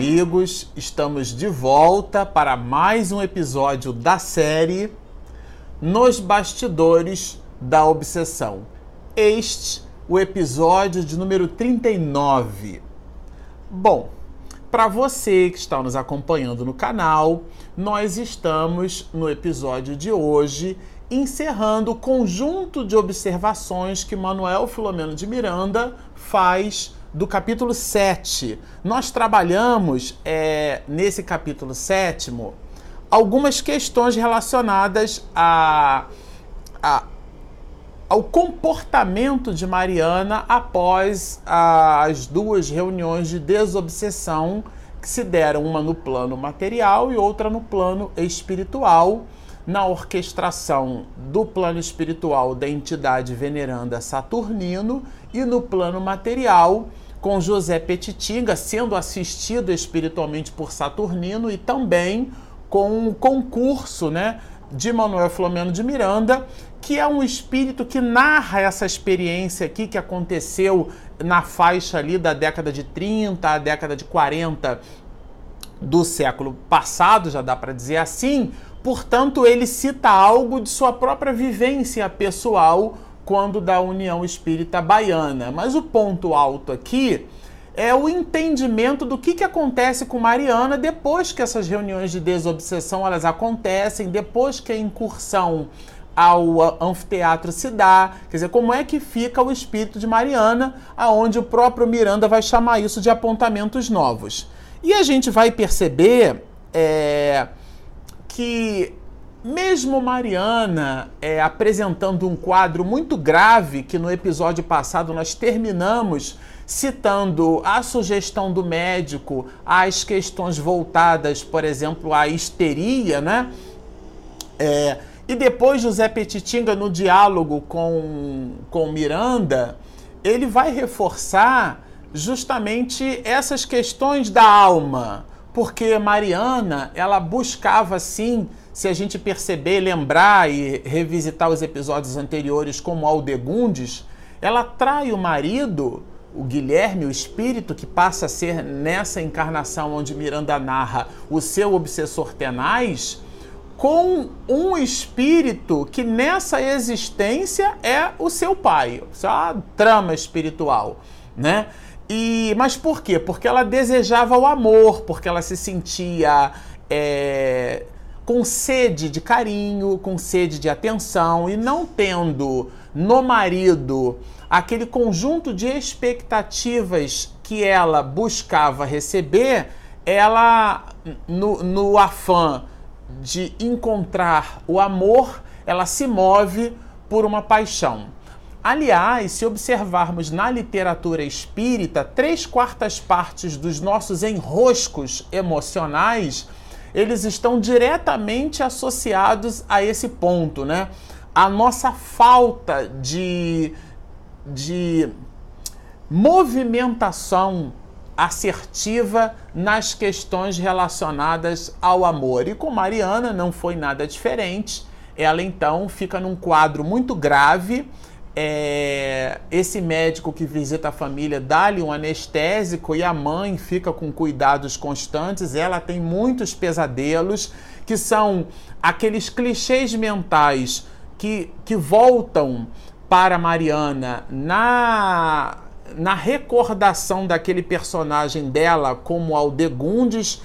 amigos, estamos de volta para mais um episódio da série Nos Bastidores da Obsessão. Este, o episódio de número 39. Bom, para você que está nos acompanhando no canal, nós estamos no episódio de hoje encerrando o conjunto de observações que Manuel Filomeno de Miranda faz do capítulo 7. Nós trabalhamos é, nesse capítulo 7 algumas questões relacionadas a, a, ao comportamento de Mariana após as duas reuniões de desobsessão que se deram, uma no plano material e outra no plano espiritual na orquestração do plano espiritual da entidade veneranda Saturnino e no plano material com José Petitinga sendo assistido espiritualmente por Saturnino e também com o concurso, né, de Manuel Flamengo de Miranda, que é um espírito que narra essa experiência aqui que aconteceu na faixa ali da década de 30 à década de 40 do século passado, já dá para dizer assim. Portanto, ele cita algo de sua própria vivência pessoal quando da União Espírita Baiana. Mas o ponto alto aqui é o entendimento do que, que acontece com Mariana depois que essas reuniões de desobsessão elas acontecem, depois que a incursão ao anfiteatro se dá, quer dizer, como é que fica o espírito de Mariana, aonde o próprio Miranda vai chamar isso de apontamentos novos. E a gente vai perceber é, que mesmo Mariana é, apresentando um quadro muito grave, que no episódio passado nós terminamos citando a sugestão do médico às questões voltadas, por exemplo, à histeria, né? É, e depois José Petitinga, no diálogo com, com Miranda, ele vai reforçar justamente essas questões da alma, porque Mariana, ela buscava, sim, se a gente perceber, lembrar e revisitar os episódios anteriores como Aldegundes, ela trai o marido, o Guilherme, o espírito que passa a ser nessa encarnação onde Miranda narra o seu obsessor tenaz, com um espírito que nessa existência é o seu pai. Isso é uma trama espiritual, né? E, mas por quê? Porque ela desejava o amor, porque ela se sentia é, com sede de carinho, com sede de atenção e não tendo no marido aquele conjunto de expectativas que ela buscava receber, ela, no, no afã de encontrar o amor, ela se move por uma paixão. Aliás, se observarmos na literatura espírita, três quartas partes dos nossos enroscos emocionais eles estão diretamente associados a esse ponto, né? A nossa falta de, de movimentação assertiva nas questões relacionadas ao amor. E com Mariana não foi nada diferente. Ela então fica num quadro muito grave é, esse médico que visita a família dá-lhe um anestésico e a mãe fica com cuidados constantes. Ela tem muitos pesadelos, que são aqueles clichês mentais que, que voltam para Mariana na, na recordação daquele personagem dela como Aldegundes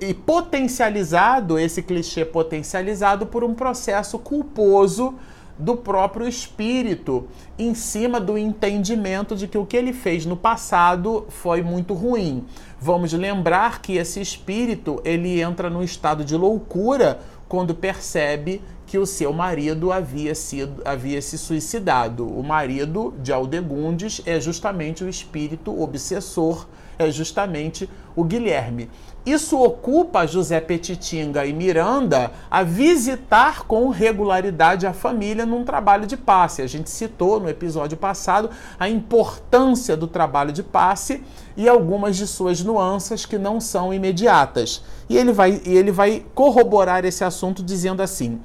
e potencializado, esse clichê potencializado por um processo culposo do próprio espírito, em cima do entendimento de que o que ele fez no passado foi muito ruim. Vamos lembrar que esse espírito, ele entra num estado de loucura quando percebe que o seu marido havia sido havia se suicidado. O marido de Aldegundes é justamente o espírito obsessor, é justamente o Guilherme. Isso ocupa José Petitinga e Miranda a visitar com regularidade a família num trabalho de passe. A gente citou no episódio passado a importância do trabalho de passe e algumas de suas nuances que não são imediatas. E ele vai, e ele vai corroborar esse assunto dizendo assim: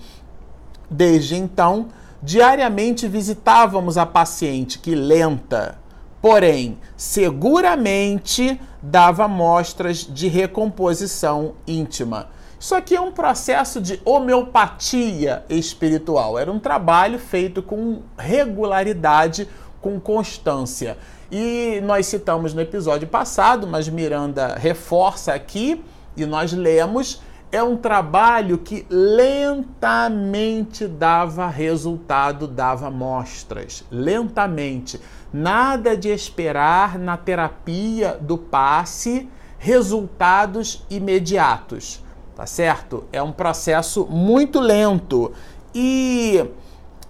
Desde então, diariamente visitávamos a paciente que, lenta, porém, seguramente dava mostras de recomposição íntima. Isso aqui é um processo de homeopatia espiritual. Era um trabalho feito com regularidade, com constância. E nós citamos no episódio passado, mas Miranda reforça aqui, e nós lemos é um trabalho que lentamente dava resultado, dava mostras, lentamente. Nada de esperar na terapia do passe resultados imediatos, tá certo? É um processo muito lento e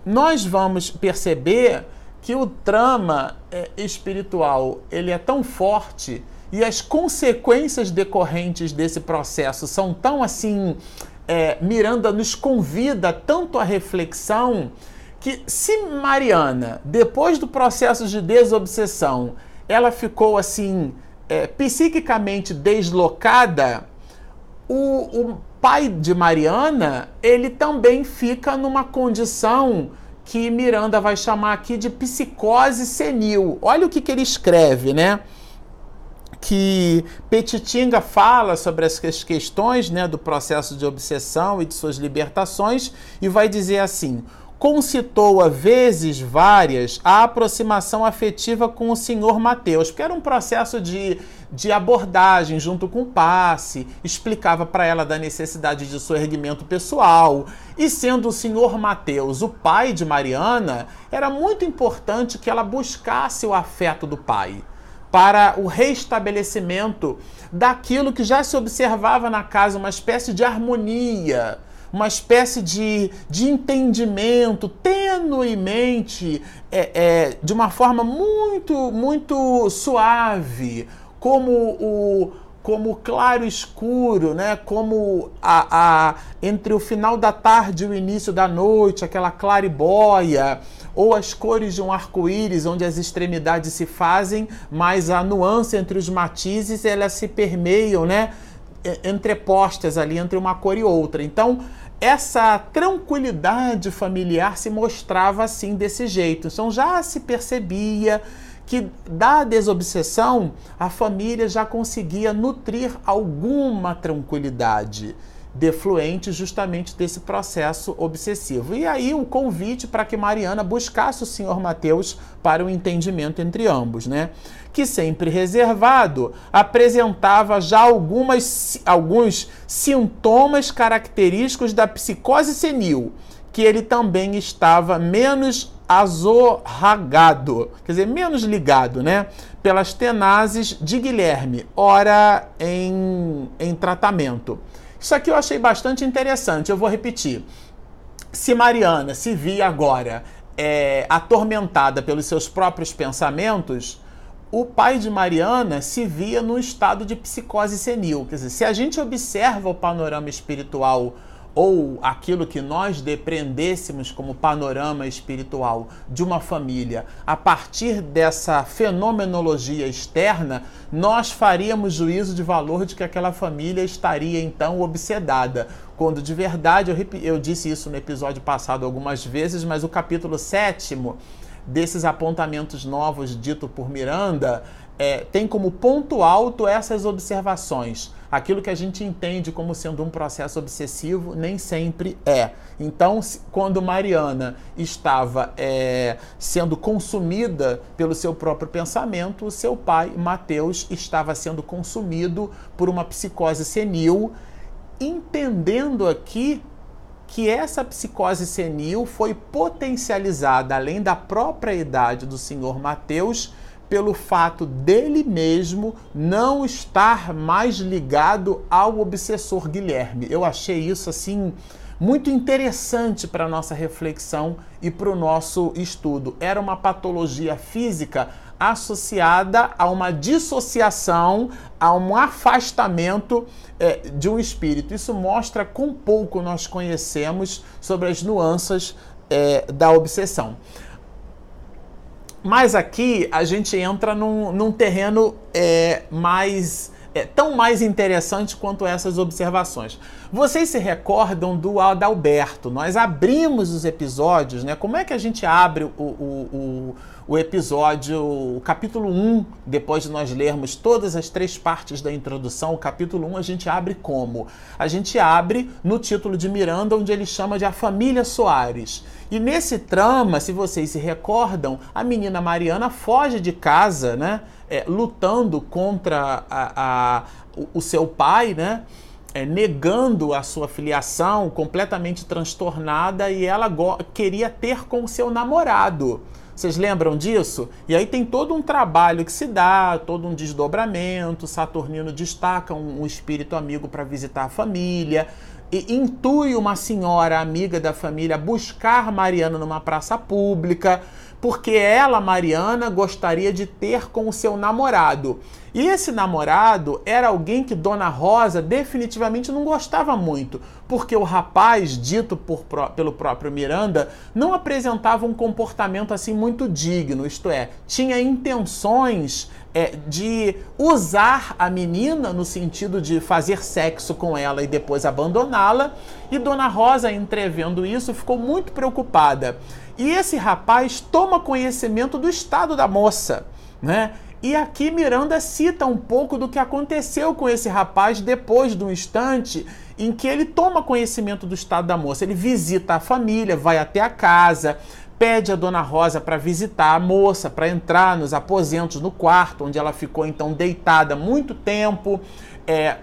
nós vamos perceber que o trama é, espiritual ele é tão forte e as consequências decorrentes desse processo são tão assim. É, Miranda nos convida tanto à reflexão que, se Mariana, depois do processo de desobsessão, ela ficou assim, é, psiquicamente deslocada, o, o pai de Mariana, ele também fica numa condição que Miranda vai chamar aqui de psicose senil. Olha o que, que ele escreve, né? Que Petitinga fala sobre as questões né, do processo de obsessão e de suas libertações e vai dizer assim: concitou a vezes várias a aproximação afetiva com o senhor Mateus, porque era um processo de, de abordagem junto com o passe, explicava para ela da necessidade de seu erguimento pessoal. E sendo o senhor Mateus o pai de Mariana, era muito importante que ela buscasse o afeto do pai para o restabelecimento daquilo que já se observava na casa, uma espécie de harmonia, uma espécie de, de entendimento tenuemente, é, é, de uma forma muito, muito suave, como o, como claro escuro, né? Como a, a, entre o final da tarde e o início da noite, aquela claribóia, ou as cores de um arco-íris, onde as extremidades se fazem, mas a nuance entre os matizes elas se permeiam, né? Entrepostas ali entre uma cor e outra. Então, essa tranquilidade familiar se mostrava assim desse jeito. Então já se percebia que da desobsessão a família já conseguia nutrir alguma tranquilidade defluente justamente desse processo obsessivo. E aí o convite para que Mariana buscasse o senhor Mateus para o entendimento entre ambos, né? Que sempre reservado, apresentava já algumas, alguns sintomas característicos da psicose senil, que ele também estava menos azorragado, quer dizer, menos ligado, né? Pelas tenazes de Guilherme, ora em, em tratamento. Isso aqui eu achei bastante interessante, eu vou repetir. Se Mariana se via agora é, atormentada pelos seus próprios pensamentos, o pai de Mariana se via num estado de psicose senil. Quer dizer, se a gente observa o panorama espiritual ou aquilo que nós depreendêssemos como panorama espiritual de uma família, a partir dessa fenomenologia externa, nós faríamos juízo de valor de que aquela família estaria então obsedada. Quando de verdade, eu, eu disse isso no episódio passado algumas vezes, mas o capítulo sétimo desses apontamentos novos dito por Miranda é, tem como ponto alto essas observações. Aquilo que a gente entende como sendo um processo obsessivo nem sempre é. Então, quando Mariana estava é, sendo consumida pelo seu próprio pensamento, o seu pai, Mateus, estava sendo consumido por uma psicose senil, entendendo aqui que essa psicose senil foi potencializada, além da própria idade do senhor Mateus, pelo fato dele mesmo não estar mais ligado ao obsessor Guilherme. Eu achei isso assim muito interessante para nossa reflexão e para o nosso estudo. Era uma patologia física associada a uma dissociação, a um afastamento é, de um espírito. Isso mostra quão pouco nós conhecemos sobre as nuances é, da obsessão. Mas aqui a gente entra num, num terreno é, mais é tão mais interessante quanto essas observações. Vocês se recordam do Adalberto? Nós abrimos os episódios, né? Como é que a gente abre o, o, o, o episódio, o capítulo 1, depois de nós lermos todas as três partes da introdução, o capítulo 1 a gente abre como? A gente abre no título de Miranda, onde ele chama de A Família Soares. E nesse trama, se vocês se recordam, a menina Mariana foge de casa, né? É, lutando contra a, a, o, o seu pai, né? é, negando a sua filiação, completamente transtornada, e ela queria ter com o seu namorado. Vocês lembram disso? E aí tem todo um trabalho que se dá, todo um desdobramento. Saturnino destaca um, um espírito amigo para visitar a família e intui uma senhora amiga da família buscar Mariana numa praça pública porque ela, Mariana, gostaria de ter com o seu namorado. E esse namorado era alguém que Dona Rosa definitivamente não gostava muito, porque o rapaz, dito por, pelo próprio Miranda, não apresentava um comportamento assim muito digno, isto é, tinha intenções é, de usar a menina no sentido de fazer sexo com ela e depois abandoná-la. E Dona Rosa, entrevendo isso, ficou muito preocupada. E esse rapaz toma conhecimento do estado da moça, né? E aqui Miranda cita um pouco do que aconteceu com esse rapaz depois de um instante em que ele toma conhecimento do estado da moça. Ele visita a família, vai até a casa, pede a dona Rosa para visitar a moça, para entrar nos aposentos, no quarto, onde ela ficou então deitada muito tempo. É,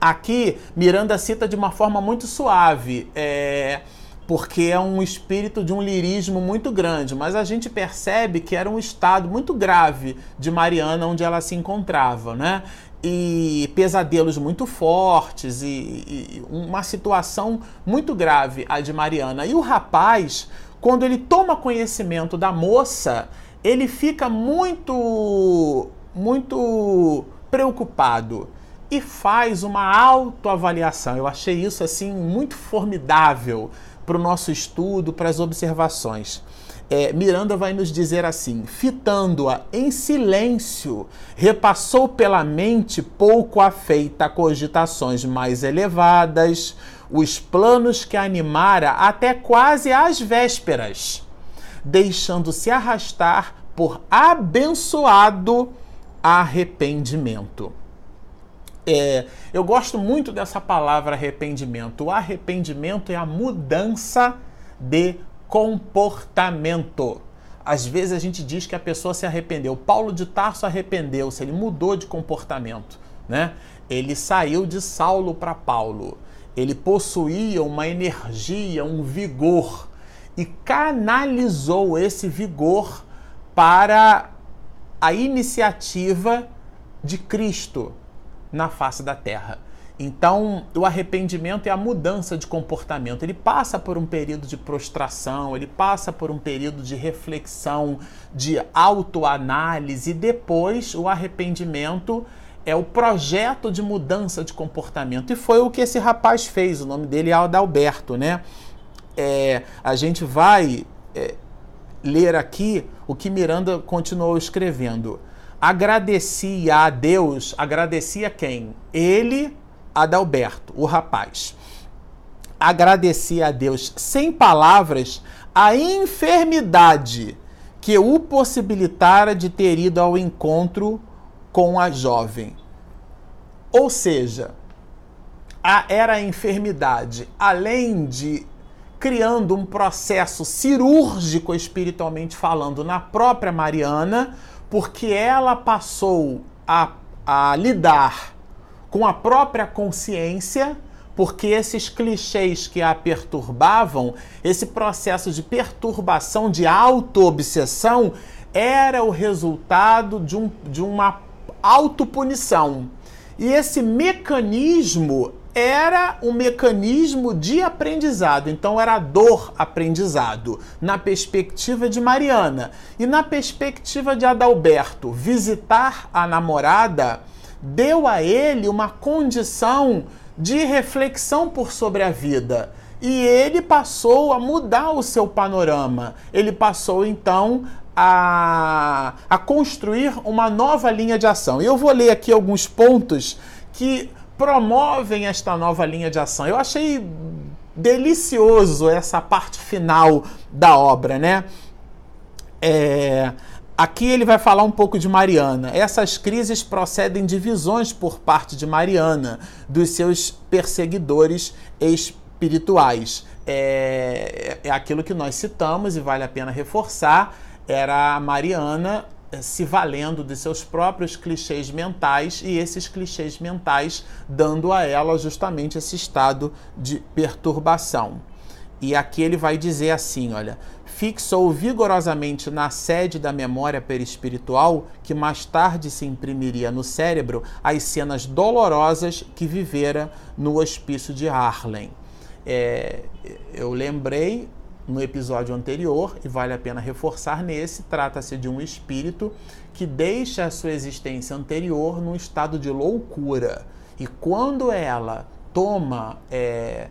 aqui Miranda cita de uma forma muito suave. É, porque é um espírito de um lirismo muito grande, mas a gente percebe que era um estado muito grave de Mariana onde ela se encontrava, né? E pesadelos muito fortes e, e uma situação muito grave a de Mariana. E o rapaz, quando ele toma conhecimento da moça, ele fica muito muito preocupado e faz uma autoavaliação. Eu achei isso assim muito formidável para o nosso estudo, para as observações. É, Miranda vai nos dizer assim: fitando-a em silêncio, repassou pela mente pouco afeita a cogitações mais elevadas, os planos que animara até quase às vésperas, deixando-se arrastar por abençoado arrependimento. É, eu gosto muito dessa palavra arrependimento. O arrependimento é a mudança de comportamento. Às vezes a gente diz que a pessoa se arrependeu. Paulo de Tarso arrependeu-se, ele mudou de comportamento, né? Ele saiu de Saulo para Paulo. Ele possuía uma energia, um vigor e canalizou esse vigor para a iniciativa de Cristo na face da terra. Então, o arrependimento é a mudança de comportamento. Ele passa por um período de prostração, ele passa por um período de reflexão, de autoanálise, e depois o arrependimento é o projeto de mudança de comportamento. E foi o que esse rapaz fez. O nome dele é Adalberto, né? É, a gente vai é, ler aqui o que Miranda continuou escrevendo agradecia a Deus, agradecia quem? Ele, Adalberto, o rapaz. Agradecia a Deus sem palavras a enfermidade que o possibilitara de ter ido ao encontro com a jovem. Ou seja, a, era a enfermidade, além de criando um processo cirúrgico espiritualmente falando na própria Mariana, porque ela passou a, a lidar com a própria consciência, porque esses clichês que a perturbavam, esse processo de perturbação, de auto-obsessão, era o resultado de, um, de uma autopunição. E esse mecanismo era um mecanismo de aprendizado, então era dor aprendizado, na perspectiva de Mariana. E na perspectiva de Adalberto, visitar a namorada deu a ele uma condição de reflexão por sobre a vida. E ele passou a mudar o seu panorama. Ele passou então a, a construir uma nova linha de ação. E eu vou ler aqui alguns pontos que promovem esta nova linha de ação. Eu achei delicioso essa parte final da obra, né? É, aqui ele vai falar um pouco de Mariana. Essas crises procedem de visões por parte de Mariana, dos seus perseguidores espirituais. É, é aquilo que nós citamos e vale a pena reforçar. Era a Mariana se valendo de seus próprios clichês mentais e esses clichês mentais dando a ela justamente esse estado de perturbação. E aqui ele vai dizer assim, olha, fixou vigorosamente na sede da memória perispiritual, que mais tarde se imprimiria no cérebro, as cenas dolorosas que vivera no hospício de Harlem. É, eu lembrei no episódio anterior, e vale a pena reforçar nesse, trata-se de um espírito que deixa a sua existência anterior num estado de loucura. E quando ela toma é,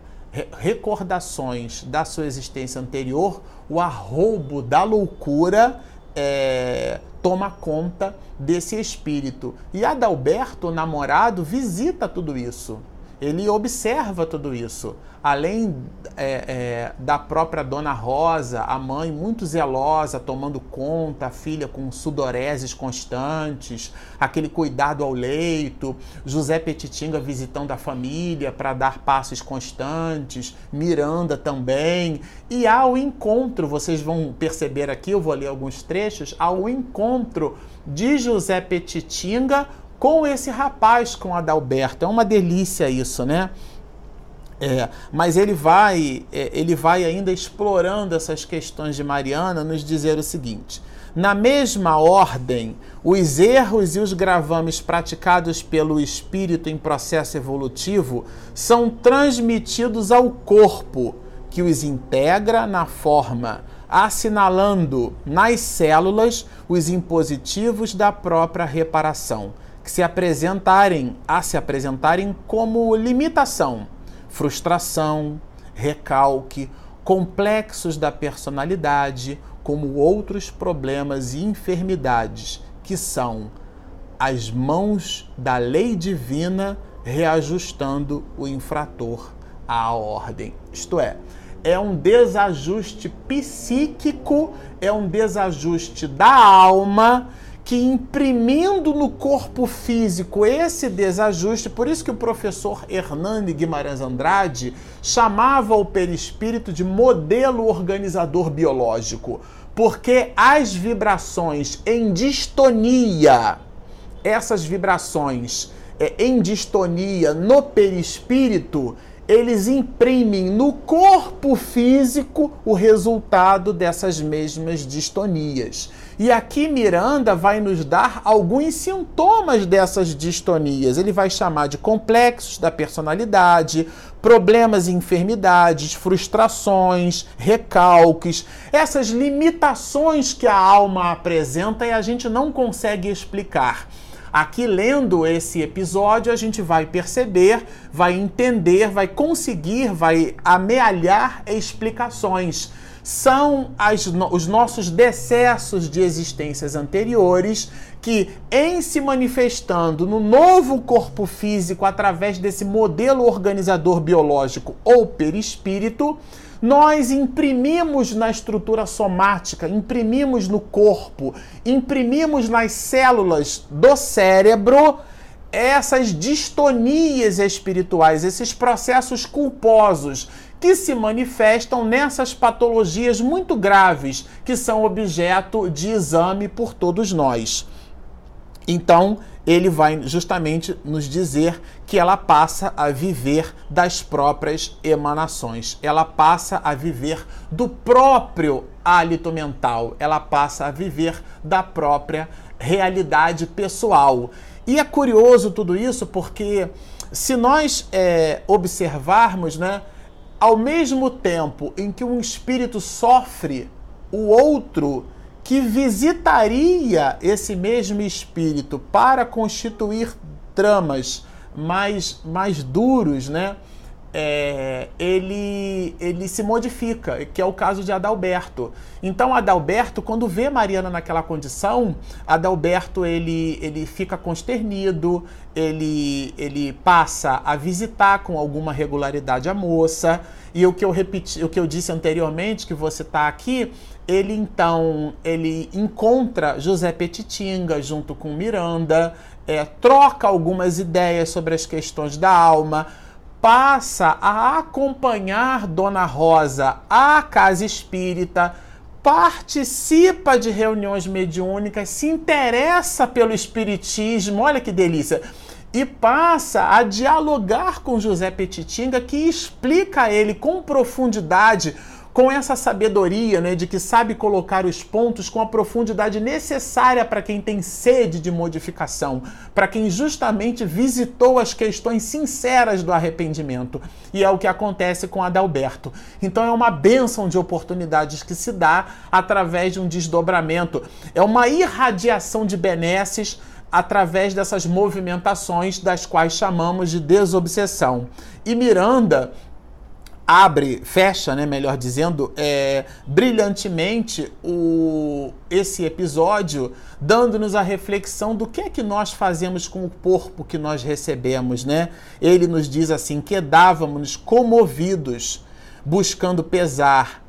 recordações da sua existência anterior, o arrobo da loucura é, toma conta desse espírito. E Adalberto, o namorado, visita tudo isso. Ele observa tudo isso. Além é, é, da própria Dona Rosa, a mãe muito zelosa, tomando conta, a filha com sudoreses constantes, aquele cuidado ao leito, José Petitinga visitando a família para dar passos constantes, Miranda também, e ao encontro, vocês vão perceber aqui, eu vou ler alguns trechos, ao encontro de José Petitinga com esse rapaz, com Adalberto. É uma delícia isso, né? É, mas ele vai, é, ele vai ainda explorando essas questões de Mariana, nos dizer o seguinte: na mesma ordem, os erros e os gravames praticados pelo espírito em processo evolutivo são transmitidos ao corpo, que os integra na forma, assinalando nas células os impositivos da própria reparação, que se apresentarem a se apresentarem como limitação frustração, recalque, complexos da personalidade, como outros problemas e enfermidades, que são as mãos da lei divina reajustando o infrator à ordem. Isto é, é um desajuste psíquico, é um desajuste da alma que imprimindo no corpo físico esse desajuste, por isso que o professor Hernani Guimarães Andrade chamava o perispírito de modelo organizador biológico, porque as vibrações em distonia, essas vibrações é, em distonia no perispírito, eles imprimem no corpo físico o resultado dessas mesmas distonias. E aqui Miranda vai nos dar alguns sintomas dessas distonias. Ele vai chamar de complexos da personalidade, problemas e enfermidades, frustrações, recalques, essas limitações que a alma apresenta e a gente não consegue explicar. Aqui, lendo esse episódio, a gente vai perceber, vai entender, vai conseguir, vai amealhar explicações. São as, os nossos decessos de existências anteriores que, em se manifestando no novo corpo físico através desse modelo organizador biológico ou perispírito, nós imprimimos na estrutura somática, imprimimos no corpo, imprimimos nas células do cérebro essas distonias espirituais, esses processos culposos que se manifestam nessas patologias muito graves que são objeto de exame por todos nós. Então, ele vai justamente nos dizer que ela passa a viver das próprias emanações, ela passa a viver do próprio hálito mental, ela passa a viver da própria realidade pessoal. E é curioso tudo isso porque, se nós é, observarmos, né, ao mesmo tempo em que um espírito sofre, o outro que visitaria esse mesmo espírito para constituir tramas mais, mais duros, né? é, ele, ele se modifica, que é o caso de Adalberto. Então, Adalberto, quando vê Mariana naquela condição, Adalberto ele, ele fica consternido, ele, ele passa a visitar com alguma regularidade a moça. E o que eu repeti, o que eu disse anteriormente, que você está aqui, ele então ele encontra José Petitinga junto com Miranda, é, troca algumas ideias sobre as questões da alma passa a acompanhar Dona Rosa à casa espírita, participa de reuniões mediúnicas, se interessa pelo espiritismo, olha que delícia, e passa a dialogar com José Petitinga, que explica a ele com profundidade com essa sabedoria, né, de que sabe colocar os pontos com a profundidade necessária para quem tem sede de modificação, para quem justamente visitou as questões sinceras do arrependimento. E é o que acontece com Adalberto. Então é uma bênção de oportunidades que se dá através de um desdobramento, é uma irradiação de benesses através dessas movimentações das quais chamamos de desobsessão. E Miranda abre, fecha, né, melhor dizendo, é, brilhantemente o, esse episódio, dando-nos a reflexão do que é que nós fazemos com o corpo que nós recebemos, né? Ele nos diz assim: quedávamos comovidos, buscando pesar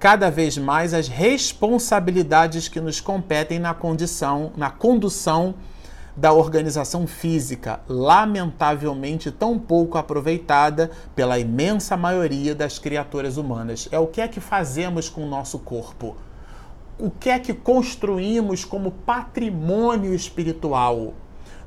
cada vez mais as responsabilidades que nos competem na condição, na condução da organização física, lamentavelmente tão pouco aproveitada pela imensa maioria das criaturas humanas. É o que é que fazemos com o nosso corpo? O que é que construímos como patrimônio espiritual?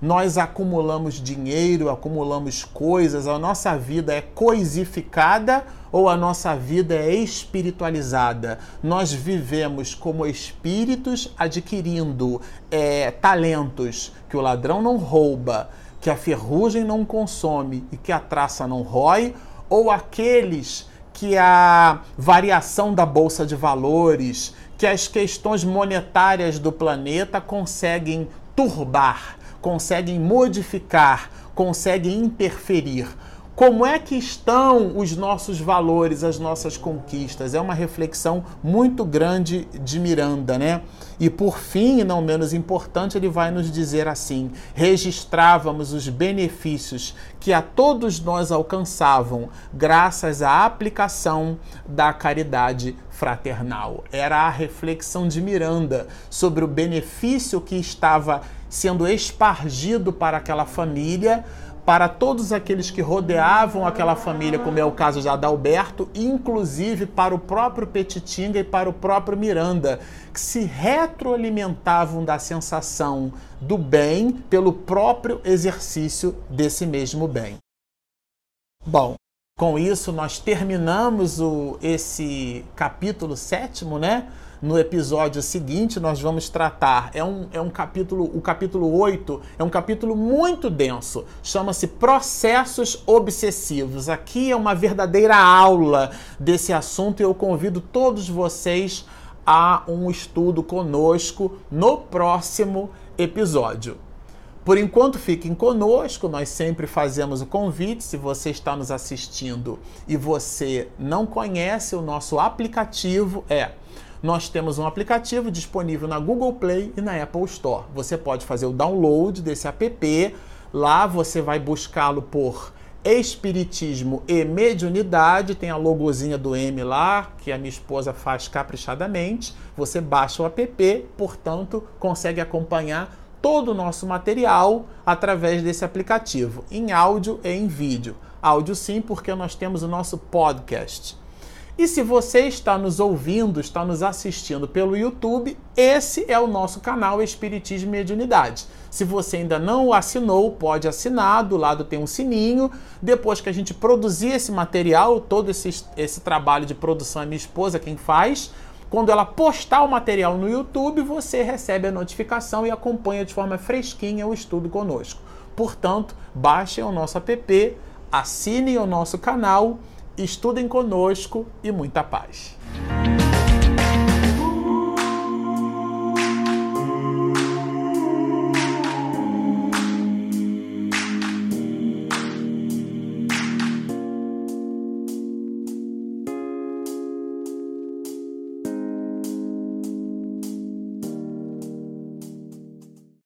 Nós acumulamos dinheiro, acumulamos coisas, a nossa vida é coisificada ou a nossa vida é espiritualizada? Nós vivemos como espíritos adquirindo é, talentos que o ladrão não rouba, que a ferrugem não consome e que a traça não rói, ou aqueles que a variação da bolsa de valores, que as questões monetárias do planeta conseguem turbar, conseguem modificar, conseguem interferir. Como é que estão os nossos valores, as nossas conquistas? É uma reflexão muito grande de Miranda, né? E por fim, e não menos importante, ele vai nos dizer assim: registrávamos os benefícios que a todos nós alcançavam graças à aplicação da caridade fraternal. Era a reflexão de Miranda sobre o benefício que estava sendo espargido para aquela família para todos aqueles que rodeavam aquela família, como é o caso de Adalberto, inclusive para o próprio Petitinga e para o próprio Miranda, que se retroalimentavam da sensação do bem pelo próprio exercício desse mesmo bem. Bom, com isso nós terminamos o, esse capítulo sétimo, né? No episódio seguinte, nós vamos tratar. É um, é um capítulo, o capítulo 8 é um capítulo muito denso. Chama-se Processos Obsessivos. Aqui é uma verdadeira aula desse assunto e eu convido todos vocês a um estudo conosco no próximo episódio. Por enquanto, fiquem conosco, nós sempre fazemos o convite. Se você está nos assistindo e você não conhece o nosso aplicativo, é nós temos um aplicativo disponível na Google Play e na Apple Store. Você pode fazer o download desse app. Lá você vai buscá-lo por Espiritismo e Mediunidade. Tem a logozinha do M lá, que a minha esposa faz caprichadamente. Você baixa o app, portanto, consegue acompanhar todo o nosso material através desse aplicativo, em áudio e em vídeo. Áudio sim, porque nós temos o nosso podcast. E se você está nos ouvindo, está nos assistindo pelo YouTube, esse é o nosso canal Espiritismo e Mediunidade. Se você ainda não o assinou, pode assinar, do lado tem um sininho. Depois que a gente produzir esse material, todo esse, esse trabalho de produção é minha esposa quem faz. Quando ela postar o material no YouTube, você recebe a notificação e acompanha de forma fresquinha o estudo conosco. Portanto, baixem o nosso app, assinem o nosso canal estudem conosco e muita paz.